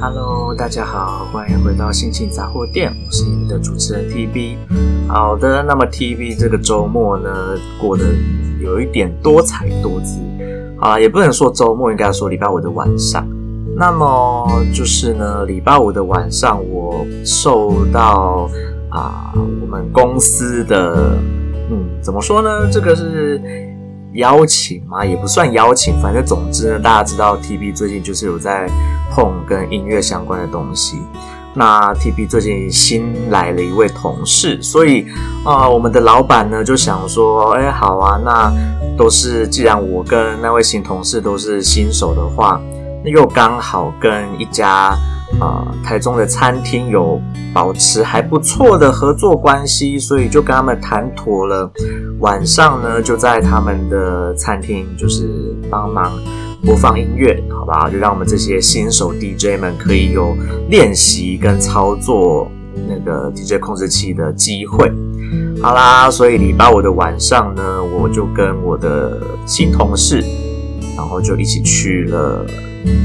Hello，大家好，欢迎回到心情杂货店，我是你们的主持人 TB。好的，那么 TB 这个周末呢，过得有一点多彩多姿啊，也不能说周末，应该说礼拜五的晚上。那么就是呢，礼拜五的晚上，我受到啊我们公司的，嗯，怎么说呢？这个是。邀请嘛，也不算邀请，反正总之呢，大家知道 TB 最近就是有在碰跟音乐相关的东西。那 TB 最近新来了一位同事，所以啊、我们的老板呢就想说，哎，好啊，那都是既然我跟那位新同事都是新手的话，那又刚好跟一家。啊、台中的餐厅有保持还不错的合作关系，所以就跟他们谈妥了。晚上呢，就在他们的餐厅，就是帮忙播放音乐，好吧？就让我们这些新手 DJ 们可以有练习跟操作那个 DJ 控制器的机会。好啦，所以礼拜五的晚上呢，我就跟我的新同事，然后就一起去了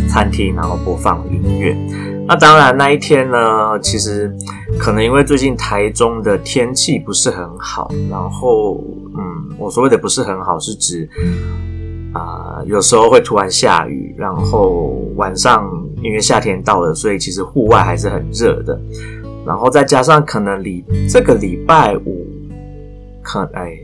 餐厅，然后播放音乐。那当然，那一天呢，其实可能因为最近台中的天气不是很好，然后，嗯，我所谓的不是很好，是指啊、有时候会突然下雨，然后晚上因为夏天到了，所以其实户外还是很热的，然后再加上可能礼这个礼拜五，可哎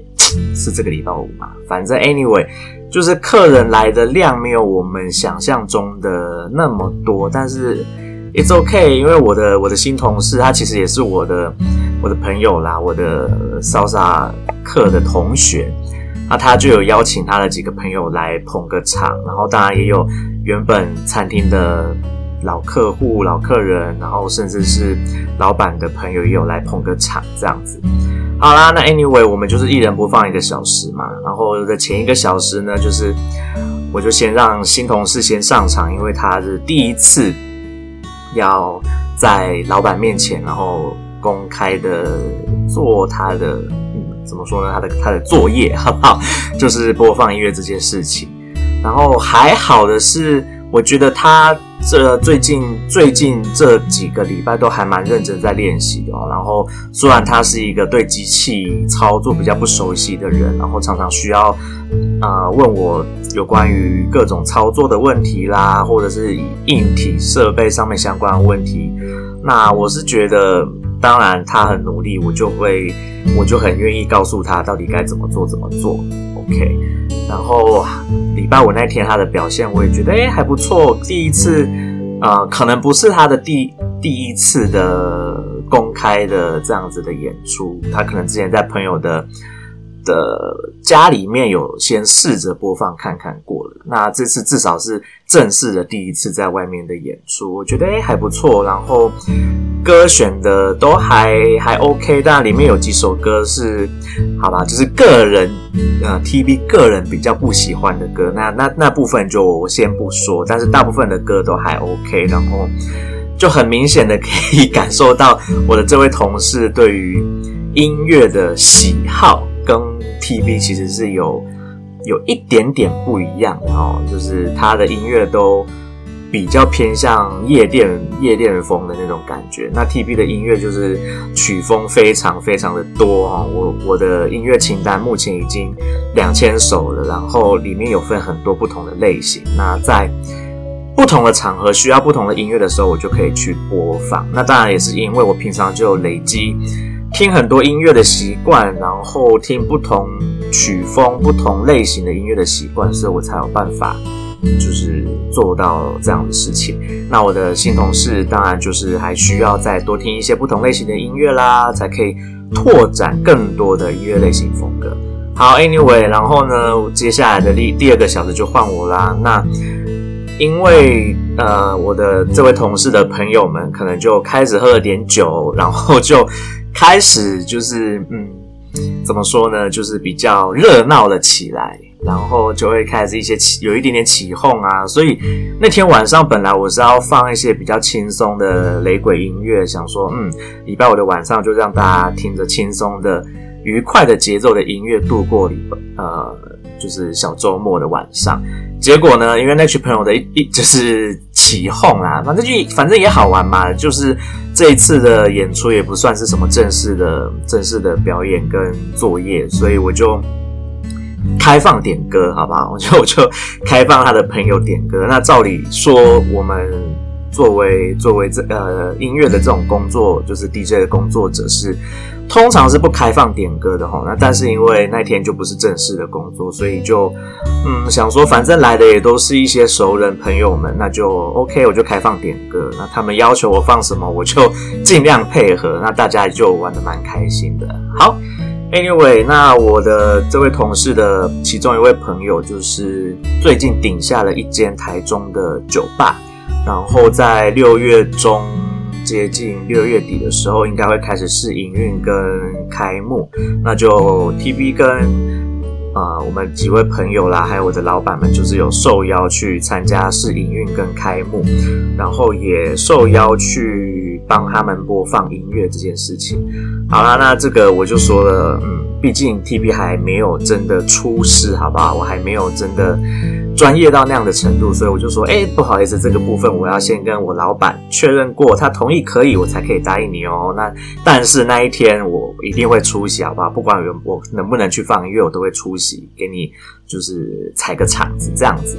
是这个礼拜五嘛，反正 anyway，就是客人来的量没有我们想象中的那么多，但是。It's okay，因为我的我的新同事他其实也是我的我的朋友啦，我的 salsa 课的同学，那他就有邀请他的几个朋友来捧个场，然后当然也有原本餐厅的老客户、老客人，然后甚至是老板的朋友也有来捧个场，这样子。好啦，那 anyway 我们就是一人播放一个小时嘛，然后在前一个小时呢，就是我就先让新同事先上场，因为他是第一次。要在老板面前，然后公开的做他的，嗯，怎么说呢？他的他的作业，好不好？就是播放音乐这件事情。然后还好的是，我觉得他这最近最近这几个礼拜都还蛮认真在练习的哦。然后虽然他是一个对机器操作比较不熟悉的人，然后常常需要啊、呃、问我。有关于各种操作的问题啦，或者是以硬体设备上面相关的问题，那我是觉得，当然他很努力，我就会，我就很愿意告诉他到底该怎么做怎么做，OK。然后礼拜五那天他的表现，我也觉得诶还不错，第一次，呃，可能不是他的第第一次的公开的这样子的演出，他可能之前在朋友的。的家里面有先试着播放看看过了，那这次至少是正式的第一次在外面的演出，我觉得诶还不错，然后歌选的都还还 OK，但里面有几首歌是好吧，就是个人呃 TB 个人比较不喜欢的歌，那那那部分就我先不说，但是大部分的歌都还 OK，然后就很明显的可以感受到我的这位同事对于音乐的喜好。跟 TB 其实是有有一点点不一样的哦，就是他的音乐都比较偏向夜店夜店风的那种感觉。那 TB 的音乐就是曲风非常非常的多哈，我我的音乐清单目前已经两千首了，然后里面有分很多不同的类型。那在不同的场合需要不同的音乐的时候，我就可以去播放。那当然也是因为我平常就累积。听很多音乐的习惯，然后听不同曲风、不同类型的音乐的习惯，所以我才有办法，就是做到这样的事情。那我的新同事当然就是还需要再多听一些不同类型的音乐啦，才可以拓展更多的音乐类型风格。好，Anyway，然后呢，接下来的第第二个小时就换我啦。那因为呃，我的这位同事的朋友们可能就开始喝了点酒，然后就。开始就是嗯，怎么说呢？就是比较热闹了起来，然后就会开始一些起有一点点起哄啊。所以那天晚上本来我是要放一些比较轻松的雷鬼音乐，想说嗯，礼拜五的晚上就让大家听着轻松的、愉快的节奏的音乐度过礼呃就是小周末的晚上。结果呢，因为那群朋友的一一就是起哄啦，反正就反正也好玩嘛。就是这一次的演出也不算是什么正式的正式的表演跟作业，所以我就开放点歌，好不好？我就我就开放他的朋友点歌。那照理说，我们作为作为这呃音乐的这种工作，就是 DJ 的工作者是。通常是不开放点歌的吼，那但是因为那天就不是正式的工作，所以就嗯想说，反正来的也都是一些熟人朋友们，那就 OK，我就开放点歌。那他们要求我放什么，我就尽量配合。那大家就玩的蛮开心的。好，Anyway，那我的这位同事的其中一位朋友，就是最近顶下了一间台中的酒吧，然后在六月中。接近六月底的时候，应该会开始试营运跟开幕。那就 TB 跟呃我们几位朋友啦，还有我的老板们，就是有受邀去参加试营运跟开幕，然后也受邀去帮他们播放音乐这件事情。好啦，那这个我就说了，嗯，毕竟 TB 还没有真的出师，好不好？我还没有真的。专业到那样的程度，所以我就说，哎，不好意思，这个部分我要先跟我老板确认过，他同意可以，我才可以答应你哦。那但是那一天我一定会出席，好不好？不管我能不能去放音乐，我都会出席，给你就是踩个场子这样子。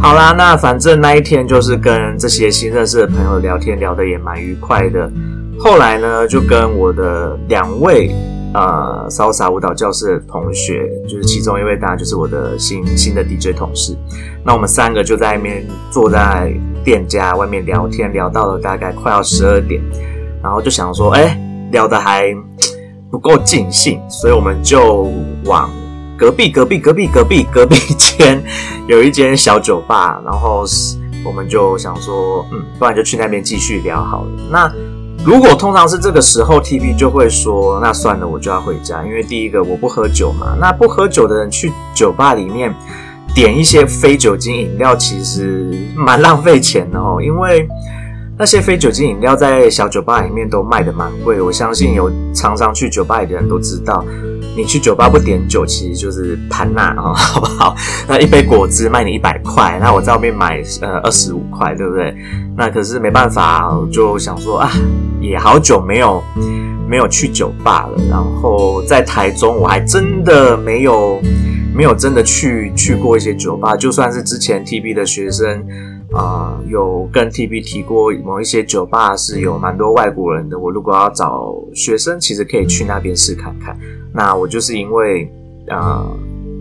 好啦，那反正那一天就是跟这些新认识的朋友聊天，聊得也蛮愉快的。后来呢，就跟我的两位。呃潇洒舞蹈教室的同学，就是其中一位，当然就是我的新新的 DJ 同事。那我们三个就在外面坐在店家外面聊天，聊到了大概快要十二点，然后就想说，哎、聊得还不够尽兴，所以我们就往隔壁、隔壁、隔壁、隔壁、隔壁间有一间小酒吧，然后我们就想说，嗯，不然就去那边继续聊好了。那如果通常是这个时候，TB 就会说：“那算了，我就要回家，因为第一个我不喝酒嘛。那不喝酒的人去酒吧里面点一些非酒精饮料，其实蛮浪费钱的哦。因为那些非酒精饮料在小酒吧里面都卖的蛮贵，我相信有常常去酒吧里的人都知道。”你去酒吧不点酒，其实就是潘娜啊，好不好？那一杯果汁卖你一百块，那我在外面买呃二十五块，对不对？那可是没办法，我就想说啊，也好久没有没有去酒吧了。然后在台中，我还真的没有没有真的去去过一些酒吧，就算是之前 TB 的学生。啊、有跟 TB 提过某一些酒吧是有蛮多外国人的。我如果要找学生，其实可以去那边试看看。那我就是因为啊、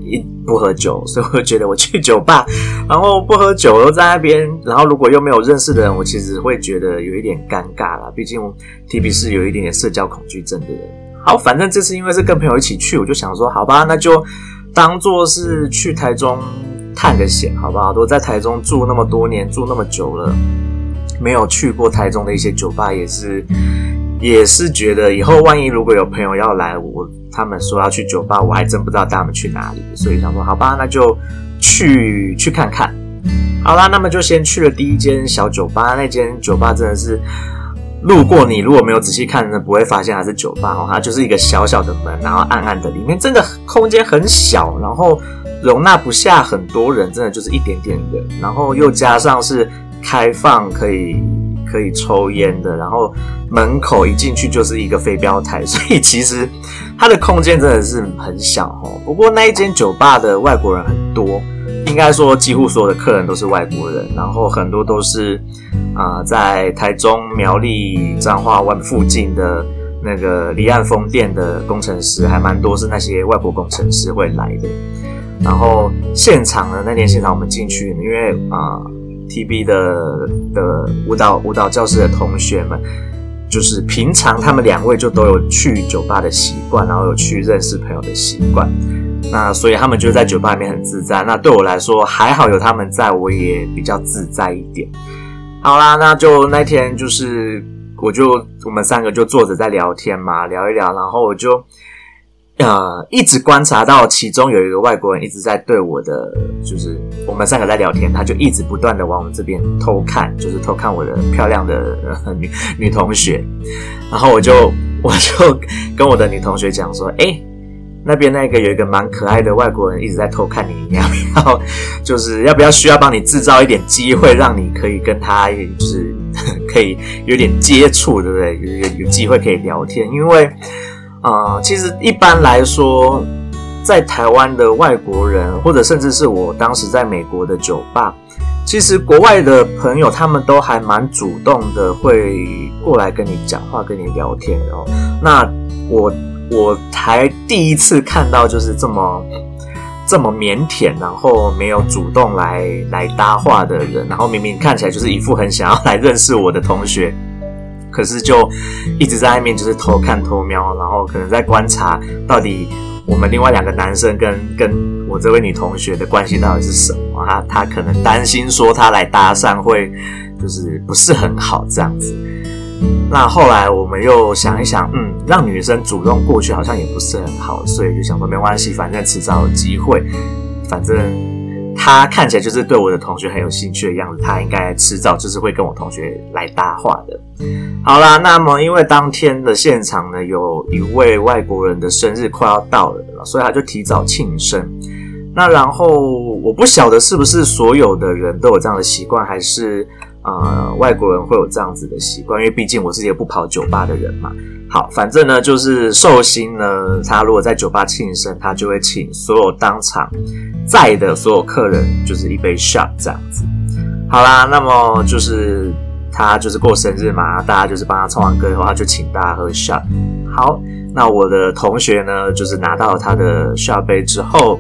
一不喝酒，所以我觉得我去酒吧，然后不喝酒又在那边，然后如果又没有认识的人，我其实会觉得有一点尴尬啦。毕竟 TB 是有一点点社交恐惧症的人。好，反正这次因为是跟朋友一起去，我就想说，好吧，那就当做是去台中。探个险，好不好？都在台中住那么多年，住那么久了，没有去过台中的一些酒吧，也是，也是觉得以后万一如果有朋友要来，我他们说要去酒吧，我还真不知道带他们去哪里，所以想说，好吧，那就去去看看。好啦，那么就先去了第一间小酒吧，那间酒吧真的是路过你如果没有仔细看，呢，不会发现它是酒吧哦，它就是一个小小的门，然后暗暗的，里面真的空间很小，然后。容纳不下很多人，真的就是一点点人，然后又加上是开放可以可以抽烟的，然后门口一进去就是一个飞镖台，所以其实它的空间真的是很小哦。不过那一间酒吧的外国人很多，应该说几乎所有的客人都是外国人，然后很多都是啊、在台中苗栗彰化湾附近的那个离岸风电的工程师，还蛮多是那些外国工程师会来的。然后现场呢，那天现场我们进去，因为啊、，TB 的的舞蹈舞蹈教室的同学们，就是平常他们两位就都有去酒吧的习惯，然后有去认识朋友的习惯，那所以他们就在酒吧里面很自在。那对我来说还好有他们在，我也比较自在一点。好啦，那就那天就是我就我们三个就坐着在聊天嘛，聊一聊，然后我就。呃，一直观察到其中有一个外国人一直在对我的，就是我们三个在聊天，他就一直不断的往我们这边偷看，就是偷看我的漂亮的女女同学。然后我就 我就跟我的女同学讲说：“哎，那边那个有一个蛮可爱的外国人一直在偷看你，你要不要？就是要不要需要帮你制造一点机会，让你可以跟他就是 可以有点接触，对不对？有有有机会可以聊天，因为呃，其实一般来说，在台湾的外国人，或者甚至是我当时在美国的酒吧。其实国外的朋友他们都还蛮主动的，会过来跟你讲话、跟你聊天哦。那我我才第一次看到就是这么这么腼腆，然后没有主动来来搭话的人，然后明明看起来就是一副很想要来认识我的同学，可是就一直在外面就是偷看偷瞄，然后可能在观察到底。我们另外两个男生跟跟我这位女同学的关系到底是什么？他他可能担心说他来搭讪会就是不是很好这样子。那后来我们又想一想，嗯，让女生主动过去好像也不是很好，所以就想说没关系，反正迟早有机会。反正他看起来就是对我的同学很有兴趣的样子，他应该迟早就是会跟我同学来搭话的。好啦，那么因为当天的现场呢，有一位外国人的生日快要到了，所以他就提早庆生。那然后我不晓得是不是所有的人都有这样的习惯，还是呃外国人会有这样子的习惯？因为毕竟我是一个不跑酒吧的人嘛。好，反正呢就是寿星呢，他如果在酒吧庆生，他就会请所有当场在的所有客人就是一杯 shot 这样子。好啦，那么就是。他就是过生日嘛，大家就是帮他唱完歌以后，他就请大家喝 shot。好，那我的同学呢，就是拿到他的 shot 杯之后，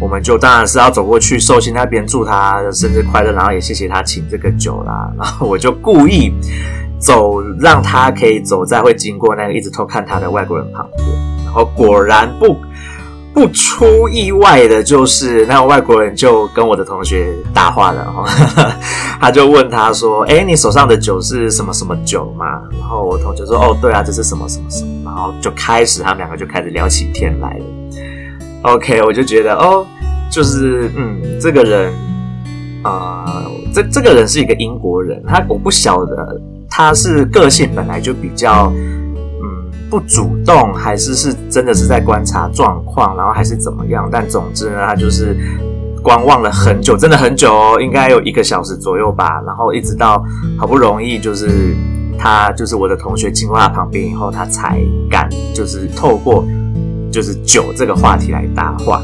我们就当然是要走过去寿星那边祝他生日快乐，然后也谢谢他请这个酒啦。然后我就故意走，让他可以走在会经过那个一直偷看他的外国人旁边。然后果然不。不出意外的就是，那个外国人就跟我的同学搭话了，哈，他就问他说：“哎，你手上的酒是什么什么酒吗？”然后我同学说：“哦，对啊，这是什么什么什么。”然后就开始他们两个就开始聊起天来了。OK，我就觉得哦，就是嗯，这个人啊，这这个人是一个英国人，他我不晓得他是个性本来就比较。嗯不主动，还是是真的是在观察状况，然后还是怎么样？但总之呢，他就是观望了很久，真的很久哦，应该有一个小时左右吧。然后一直到好不容易，就是他就是我的同学经过他旁边以后，他才敢就是透过就是酒这个话题来搭话。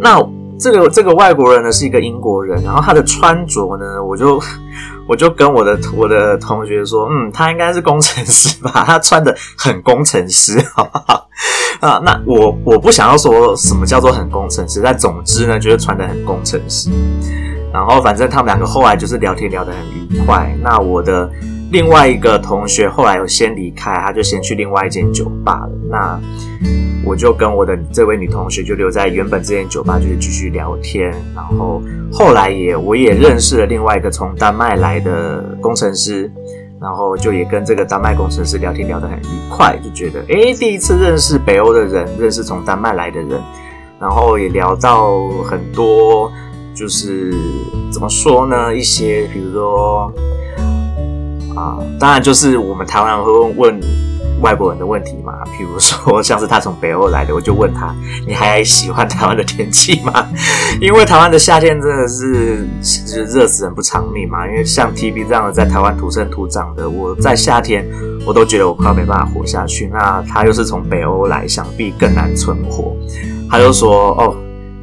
那这个这个外国人呢，是一个英国人，然后他的穿着呢，我就。我就跟我的我的同学说，嗯，他应该是工程师吧，他穿的很工程师，好不好？啊，那我我不想要说什么叫做很工程师，但总之呢，就是穿的很工程师。然后反正他们两个后来就是聊天聊得很愉快。那我的。另外一个同学后来有先离开，他就先去另外一间酒吧了。那我就跟我的这位女同学就留在原本这间酒吧，就是继续聊天。然后后来也我也认识了另外一个从丹麦来的工程师，然后就也跟这个丹麦工程师聊天聊得很愉快，就觉得诶，第一次认识北欧的人，认识从丹麦来的人，然后也聊到很多，就是怎么说呢？一些比如说。啊，当然就是我们台湾人会问问外国人的问题嘛，譬如说像是他从北欧来的，我就问他，你还喜欢台湾的天气吗？因为台湾的夏天真的是就是热死人不偿命嘛。因为像 TB 这样的在台湾土生土长的，我在夏天我都觉得我快要没办法活下去。那他又是从北欧来，想必更难存活。他就说哦，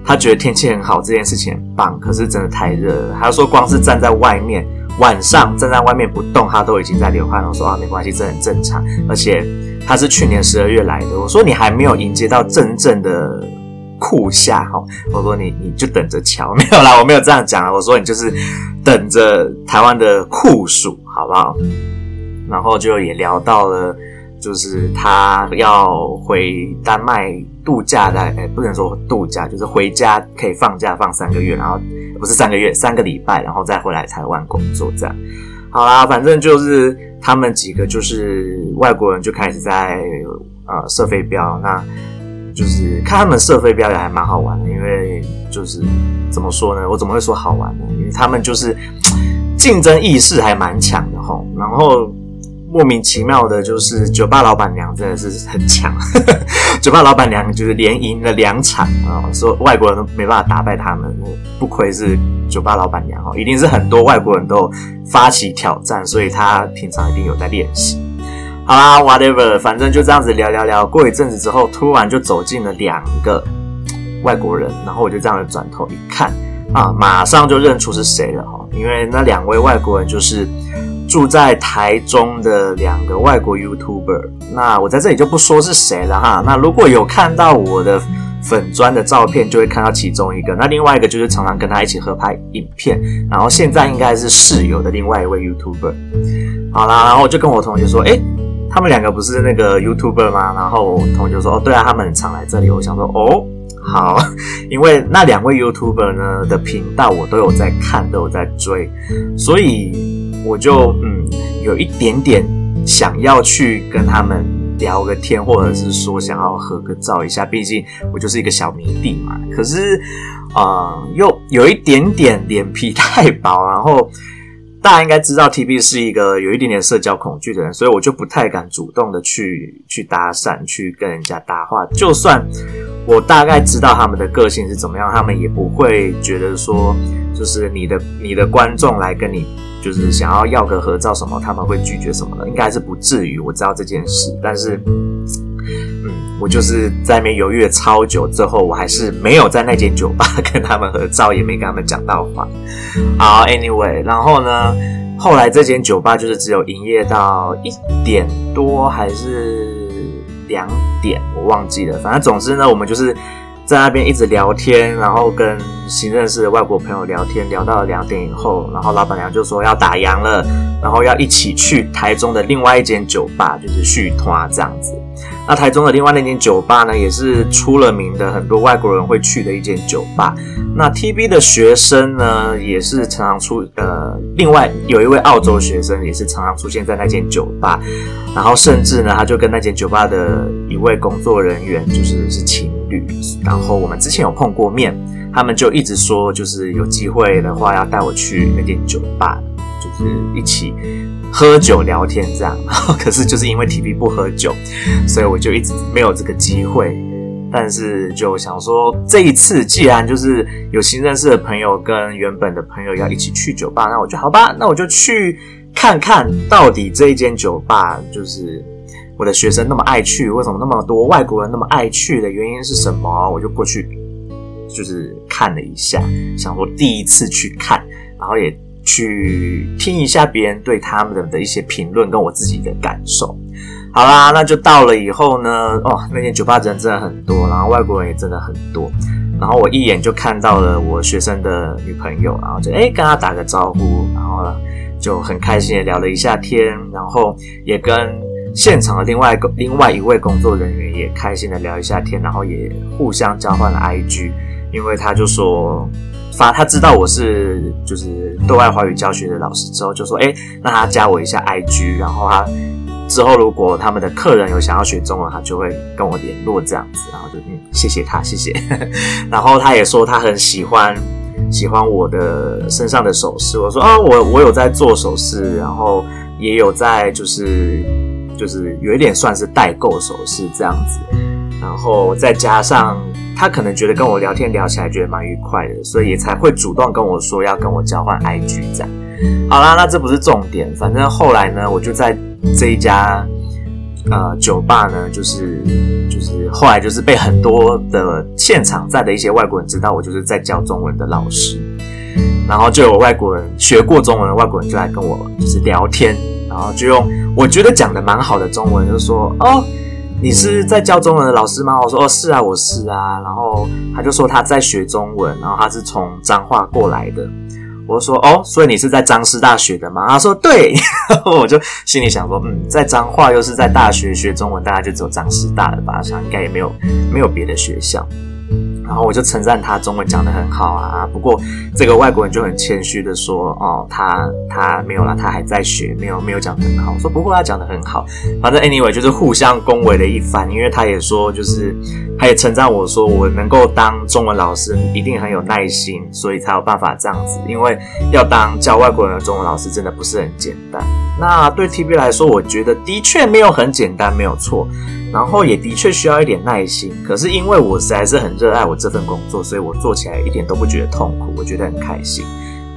他觉得天气很好，这件事情很棒，可是真的太热了。他说光是站在外面。晚上站在外面不动，他都已经在流汗了。我说啊，没关系，这很正常。而且他是去年十二月来的。我说你还没有迎接到真正的酷夏哈。我说你你就等着瞧，没有啦，我没有这样讲啊。我说你就是等着台湾的酷暑，好不好？然后就也聊到了，就是他要回丹麦度假的，哎，不能说度假，就是回家可以放假放三个月，然后。不是三个月，三个礼拜，然后再回来台湾工作，这样。好啦，反正就是他们几个就是外国人就开始在呃射飞镖，那就是看他们射飞镖也还蛮好玩的，因为就是怎么说呢？我怎么会说好玩呢？因为他们就是竞争意识还蛮强的齁，然后莫名其妙的，就是酒吧老板娘真的是很强。酒吧老板娘就是连赢了两场啊，说外国人都没办法打败他们，不愧是酒吧老板娘哦，一定是很多外国人都发起挑战，所以她平常一定有在练习。好啦，whatever，反正就这样子聊聊聊。过一阵子之后，突然就走进了两个外国人，然后我就这样子转头一看啊，马上就认出是谁了哈，因为那两位外国人就是。住在台中的两个外国 YouTuber，那我在这里就不说是谁了哈。那如果有看到我的粉砖的照片，就会看到其中一个。那另外一个就是常常跟他一起合拍影片，然后现在应该是室友的另外一位 YouTuber。好啦，然后我就跟我同学说，诶，他们两个不是那个 YouTuber 吗？然后我同学说，哦，对啊，他们很常来这里。我想说，哦，好，因为那两位 YouTuber 呢的频道我都有在看，都有在追，所以。我就嗯有一点点想要去跟他们聊个天，或者是说想要合个照一下，毕竟我就是一个小迷弟嘛。可是啊、呃，又有一点点脸皮太薄，然后大家应该知道 TB 是一个有一点点社交恐惧的人，所以我就不太敢主动的去去搭讪，去跟人家搭话。就算我大概知道他们的个性是怎么样，他们也不会觉得说，就是你的你的观众来跟你。就是想要要个合照什么，他们会拒绝什么的，应该是不至于。我知道这件事，但是，嗯，我就是在那边犹豫了超久，之后我还是没有在那间酒吧跟他们合照，也没跟他们讲到话。好，anyway，然后呢，后来这间酒吧就是只有营业到一点多还是两点，我忘记了。反正总之呢，我们就是。在那边一直聊天，然后跟新认识的外国朋友聊天，聊到两点以后，然后老板娘就说要打烊了，然后要一起去台中的另外一间酒吧，就是续团这样子。那台中的另外那间酒吧呢，也是出了名的，很多外国人会去的一间酒吧。那 TB 的学生呢，也是常常出，呃，另外有一位澳洲学生也是常常出现在那间酒吧，然后甚至呢，他就跟那间酒吧的一位工作人员就是是情侣，然后我们之前有碰过面，他们就一直说，就是有机会的话要带我去那间酒吧，就是一起。喝酒聊天这样，可是就是因为 TB 不喝酒，所以我就一直没有这个机会。但是就想说，这一次既然就是有新认识的朋友跟原本的朋友要一起去酒吧，那我就好吧，那我就去看看到底这一间酒吧就是我的学生那么爱去，为什么那么多外国人那么爱去的原因是什么？我就过去就是看了一下，想说第一次去看，然后也。去听一下别人对他们的的一些评论，跟我自己的感受。好啦，那就到了以后呢，哦，那间酒吧人真的很多，然后外国人也真的很多。然后我一眼就看到了我学生的女朋友，然后就诶跟他打个招呼，然后就很开心的聊了一下天，然后也跟现场的另外另外一位工作人员也开心的聊一下天，然后也互相交换了 IG，因为他就说。发他知道我是就是对外华语教学的老师之后，就说：“哎，那他加我一下 IG，然后他之后如果他们的客人有想要学中文，他就会跟我联络这样子。然后就嗯，谢谢他，谢谢。然后他也说他很喜欢喜欢我的身上的首饰。我说啊，我我有在做首饰，然后也有在就是就是有一点算是代购首饰这样子，然后再加上。”他可能觉得跟我聊天聊起来觉得蛮愉快的，所以也才会主动跟我说要跟我交换 IG 这样。好啦，那这不是重点，反正后来呢，我就在这一家呃酒吧呢，就是就是后来就是被很多的现场在的一些外国人知道我就是在教中文的老师，然后就有外国人学过中文的外国人就来跟我就是聊天，然后就用我觉得讲的蛮好的中文就说哦。你是在教中文的老师吗？我说哦，是啊，我是啊。然后他就说他在学中文，然后他是从彰化过来的。我说哦，所以你是在彰师大学的吗？他说对。我就心里想说，嗯，在彰化又是在大学学中文，大概就只有彰师大了吧？想应该也没有没有别的学校。然后我就称赞他中文讲得很好啊，不过这个外国人就很谦虚的说，哦，他他没有啦，他还在学，没有没有讲得很好。我说不过他讲得很好，反正 anyway 就是互相恭维了一番，因为他也说就是他也称赞我说我能够当中文老师一定很有耐心，所以才有办法这样子，因为要当教外国人的中文老师真的不是很简单。那对 TB 来说，我觉得的确没有很简单，没有错。然后也的确需要一点耐心。可是因为我实在是很热爱我这份工作，所以我做起来一点都不觉得痛苦，我觉得很开心。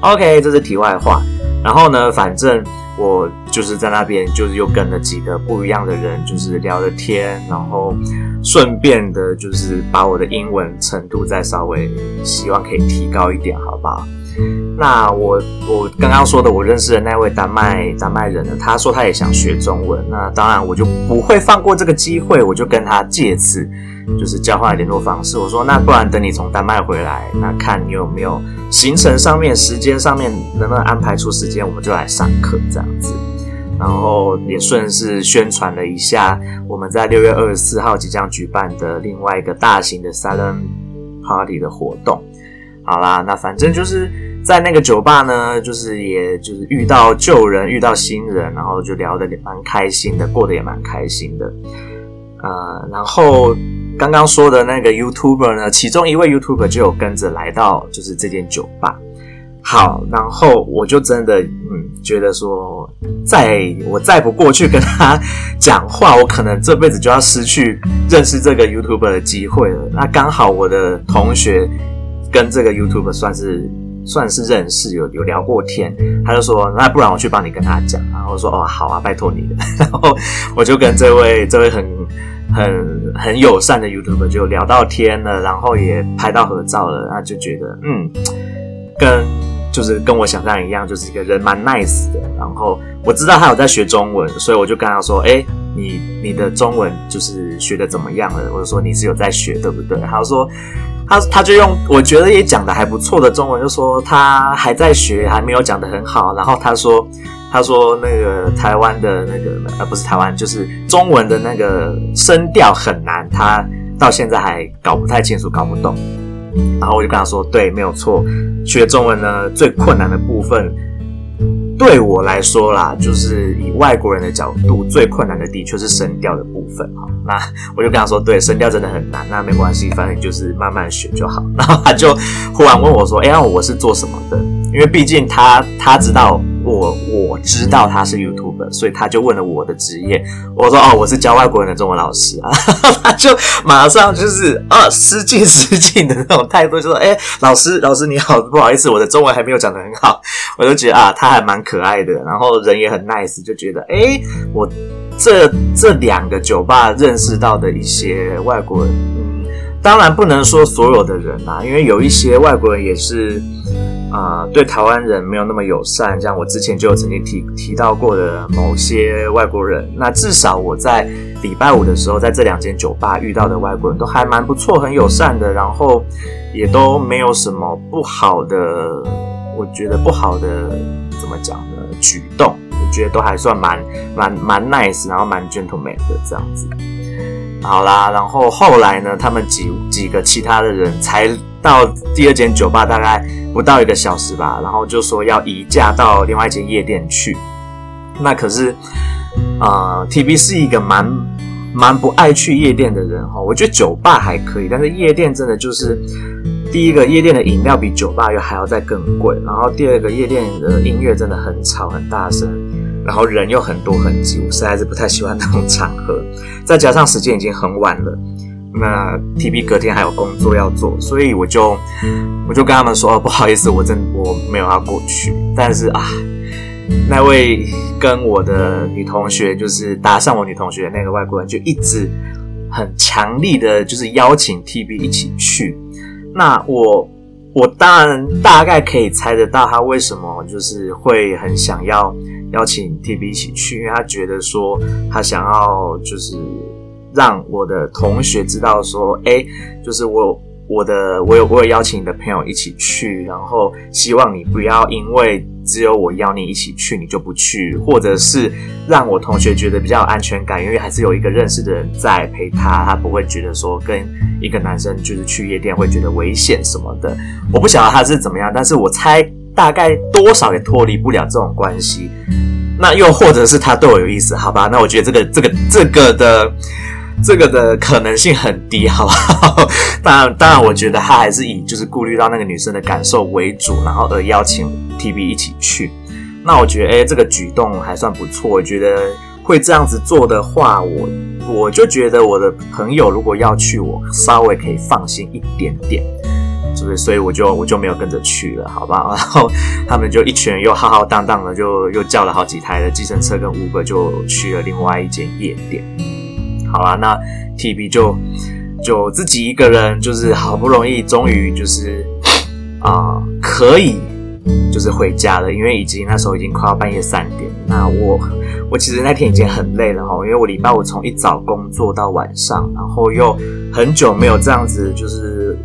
OK，这是题外话。然后呢，反正我就是在那边，就是又跟了几个不一样的人，就是聊了天，然后顺便的，就是把我的英文程度再稍微希望可以提高一点，好不好？那我我刚刚说的，我认识的那位丹麦丹麦人呢，他说他也想学中文。那当然我就不会放过这个机会，我就跟他借此就是交换联络方式。我说那不然等你从丹麦回来，那看你有没有行程上面、时间上面能不能安排出时间，我们就来上课这样子。然后也顺势宣传了一下我们在六月二十四号即将举办的另外一个大型的 Silent Party 的活动。好啦，那反正就是在那个酒吧呢，就是也就是遇到旧人，遇到新人，然后就聊得也蛮开心的，过得也蛮开心的。呃，然后刚刚说的那个 YouTuber 呢，其中一位 YouTuber 就有跟着来到就是这间酒吧。好，然后我就真的嗯觉得说，再我再不过去跟他讲话，我可能这辈子就要失去认识这个 YouTuber 的机会了。那刚好我的同学。跟这个 YouTuber 算是算是认识，有有聊过天，他就说，那不然我去帮你跟他讲，然后我说哦好啊，拜托你了。然后我就跟这位这位很很很友善的 YouTuber 就聊到天了，然后也拍到合照了，那就觉得嗯，跟就是跟我想象一样，就是一个人蛮 nice 的。然后我知道他有在学中文，所以我就跟他说，哎，你你的中文就是学的怎么样了？我就说你是有在学对不对？他说。他他就用我觉得也讲的还不错的中文，就说他还在学，还没有讲的很好。然后他说他说那个台湾的那个呃不是台湾，就是中文的那个声调很难，他到现在还搞不太清楚，搞不懂。然后我就跟他说，对，没有错，学中文呢最困难的部分。对我来说啦，就是以外国人的角度，最困难的的确是声调的部分哈。那我就跟他说，对，声调真的很难。那没关系，反正就是慢慢学就好。然后他就忽然问我说：“哎，我是做什么的？”因为毕竟他他知道。我我知道他是 YouTuber，所以他就问了我的职业。我说哦，我是教外国人的中文老师啊。他就马上就是啊，失敬失敬的那种态度，就说：“哎，老师老师你好，不好意思，我的中文还没有讲得很好。”我就觉得啊，他还蛮可爱的，然后人也很 nice，就觉得哎，我这这两个酒吧认识到的一些外国人，嗯，当然不能说所有的人啦，因为有一些外国人也是。啊、对台湾人没有那么友善，像我之前就有曾经提提到过的某些外国人。那至少我在礼拜五的时候，在这两间酒吧遇到的外国人都还蛮不错，很友善的，然后也都没有什么不好的，我觉得不好的怎么讲呢？举动，我觉得都还算蛮蛮蛮 nice，然后蛮 gentleman 的这样子。好啦，然后后来呢，他们几几个其他的人才到第二间酒吧，大概不到一个小时吧，然后就说要移驾到另外一间夜店去。那可是，呃，TB 是一个蛮蛮不爱去夜店的人哈。我觉得酒吧还可以，但是夜店真的就是，第一个夜店的饮料比酒吧又还要再更贵，然后第二个夜店的音乐真的很吵很大声。然后人又很多很挤，我实在是不太喜欢那种场合。再加上时间已经很晚了，那 TB 隔天还有工作要做，所以我就我就跟他们说，不好意思，我真我没有要过去。但是啊，那位跟我的女同学，就是搭上我女同学的那个外国人，就一直很强力的，就是邀请 TB 一起去。那我我当然大概可以猜得到他为什么就是会很想要。邀请 TB 一起去，因为他觉得说他想要就是让我的同学知道说，哎，就是我我的我有我有邀请你的朋友一起去，然后希望你不要因为只有我邀你一起去，你就不去，或者是让我同学觉得比较有安全感，因为还是有一个认识的人在陪他，他不会觉得说跟一个男生就是去夜店会觉得危险什么的。我不晓得他是怎么样，但是我猜。大概多少也脱离不了这种关系，那又或者是他对我有意思，好吧？那我觉得这个、这个、这个的、这个的可能性很低，好不好？当然，当然，我觉得他还是以就是顾虑到那个女生的感受为主，然后而邀请 TB 一起去。那我觉得，哎，这个举动还算不错。我觉得会这样子做的话，我我就觉得我的朋友如果要去，我稍微可以放心一点点，所以我就我就没有跟着去了，好吧？然后他们就一群人又浩浩荡荡的，就又叫了好几台的计程车跟 Uber，就去了另外一间夜店。好啦，那 TB 就就自己一个人，就是好不容易，终于就是啊、可以就是回家了，因为已经那时候已经快要半夜三点。那我我其实那天已经很累了哈，因为我礼拜五从一早工作到晚上，然后又很久没有这样子，就是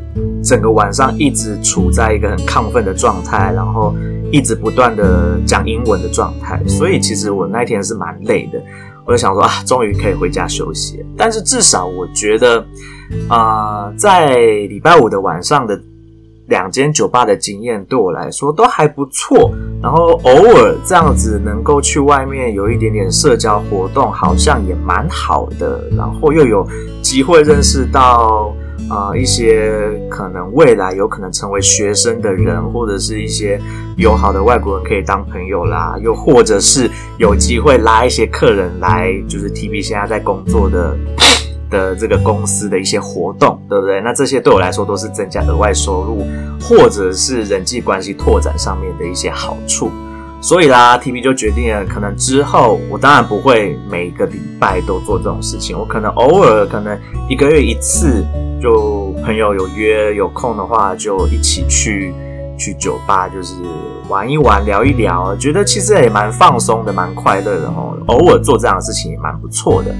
整个晚上一直处在一个很亢奋的状态，然后一直不断的讲英文的状态，所以其实我那天是蛮累的。我就想说啊，终于可以回家休息。但是至少我觉得，啊、呃，在礼拜五的晚上的两间酒吧的经验对我来说都还不错。然后偶尔这样子能够去外面有一点点社交活动，好像也蛮好的。然后又有机会认识到。啊、一些可能未来有可能成为学生的人，或者是一些友好的外国人可以当朋友啦，又或者是有机会拉一些客人来，就是 TB 现在在工作的的这个公司的一些活动，对不对？那这些对我来说都是增加额外收入，或者是人际关系拓展上面的一些好处。所以啦，TB 就决定了，可能之后我当然不会每个礼拜都做这种事情，我可能偶尔，可能一个月一次，就朋友有约有空的话，就一起去去酒吧，就是玩一玩，聊一聊，觉得其实也蛮放松的，蛮快乐的哦。偶尔做这样的事情也蛮不错的。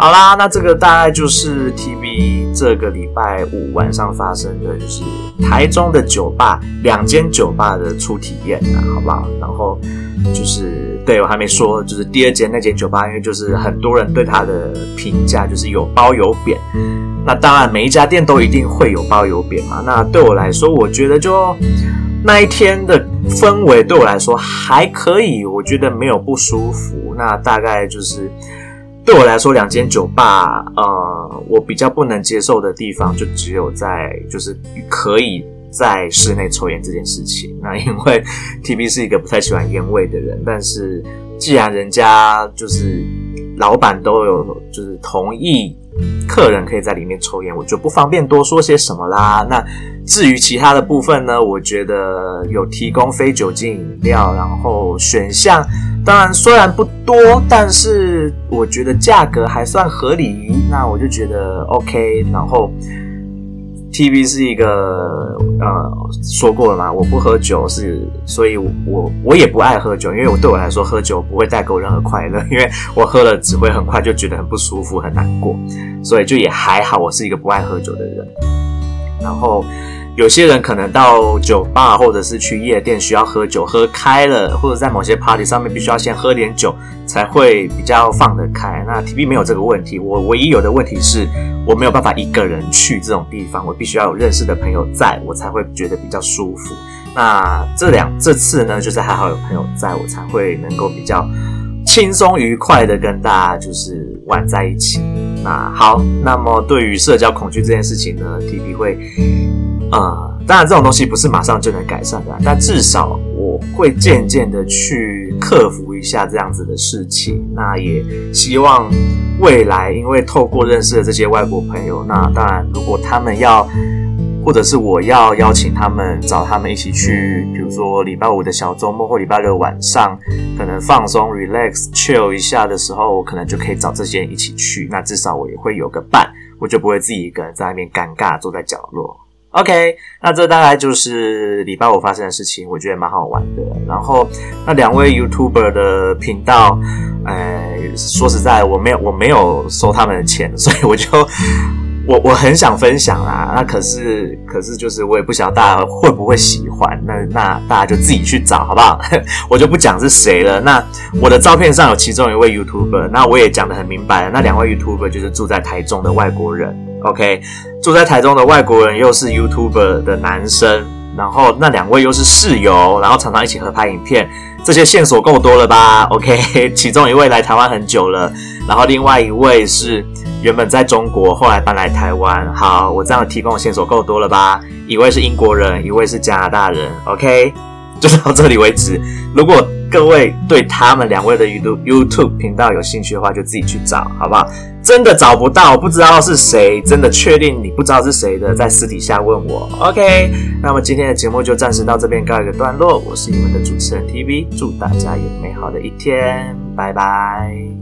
好啦，那这个大概就是 TV 这个礼拜五晚上发生的，就是台中的酒吧两间酒吧的初体验啊，好不好？然后就是对，我还没说，就是第二间那间酒吧，因为就是很多人对它的评价就是有褒有贬。那当然每一家店都一定会有褒有贬嘛。那对我来说，我觉得就那一天的氛围对我来说还可以，我觉得没有不舒服。那大概就是。对我来说，两间酒吧，呃，我比较不能接受的地方，就只有在就是可以在室内抽烟这件事情。那因为 TB 是一个不太喜欢烟味的人，但是既然人家就是老板都有就是同意客人可以在里面抽烟，我就不方便多说些什么啦。那至于其他的部分呢，我觉得有提供非酒精饮料，然后选项。当然，虽然不多，但是我觉得价格还算合理。那我就觉得 OK。然后 T V 是一个呃说过了嘛，我不喝酒是，所以我我也不爱喝酒，因为我对我来说喝酒不会带给我任何快乐，因为我喝了只会很快就觉得很不舒服、很难过，所以就也还好。我是一个不爱喝酒的人，然后。有些人可能到酒吧或者是去夜店需要喝酒，喝开了，或者在某些 party 上面必须要先喝点酒才会比较放得开。那 TB 没有这个问题，我唯一有的问题是我没有办法一个人去这种地方，我必须要有认识的朋友在我才会觉得比较舒服。那这两这次呢，就是还好有朋友在我才会能够比较轻松愉快的跟大家就是玩在一起。那好，那么对于社交恐惧这件事情呢，TB 会。啊、嗯，当然这种东西不是马上就能改善的，但至少我会渐渐的去克服一下这样子的事情。那也希望未来，因为透过认识的这些外国朋友，那当然如果他们要，或者是我要邀请他们，找他们一起去，比如说礼拜五的小周末或礼拜六晚上，可能放松、relax、chill 一下的时候，我可能就可以找这些人一起去。那至少我也会有个伴，我就不会自己一个人在那边尴尬坐在角落。OK，那这大概就是礼拜五发生的事情，我觉得蛮好玩的。然后那两位 YouTuber 的频道，呃，说实在，我没有我没有收他们的钱，所以我就我我很想分享啦。那可是可是就是我也不晓得大家会不会喜欢，那那大家就自己去找好不好？我就不讲是谁了。那我的照片上有其中一位 YouTuber，那我也讲得很明白了，那两位 YouTuber 就是住在台中的外国人。OK。住在台中的外国人又是 YouTuber 的男生，然后那两位又是室友，然后常常一起合拍影片，这些线索够多了吧？OK，其中一位来台湾很久了，然后另外一位是原本在中国，后来搬来台湾。好，我这样提供的线索够多了吧？一位是英国人，一位是加拿大人。OK，就到这里为止。如果各位对他们两位的 YouTube YouTube 频道有兴趣的话，就自己去找，好不好？真的找不到，不知道是谁，真的确定你不知道是谁的，在私底下问我。OK，那么今天的节目就暂时到这边告一个段落。我是你们的主持人 TV，祝大家有美好的一天，拜拜。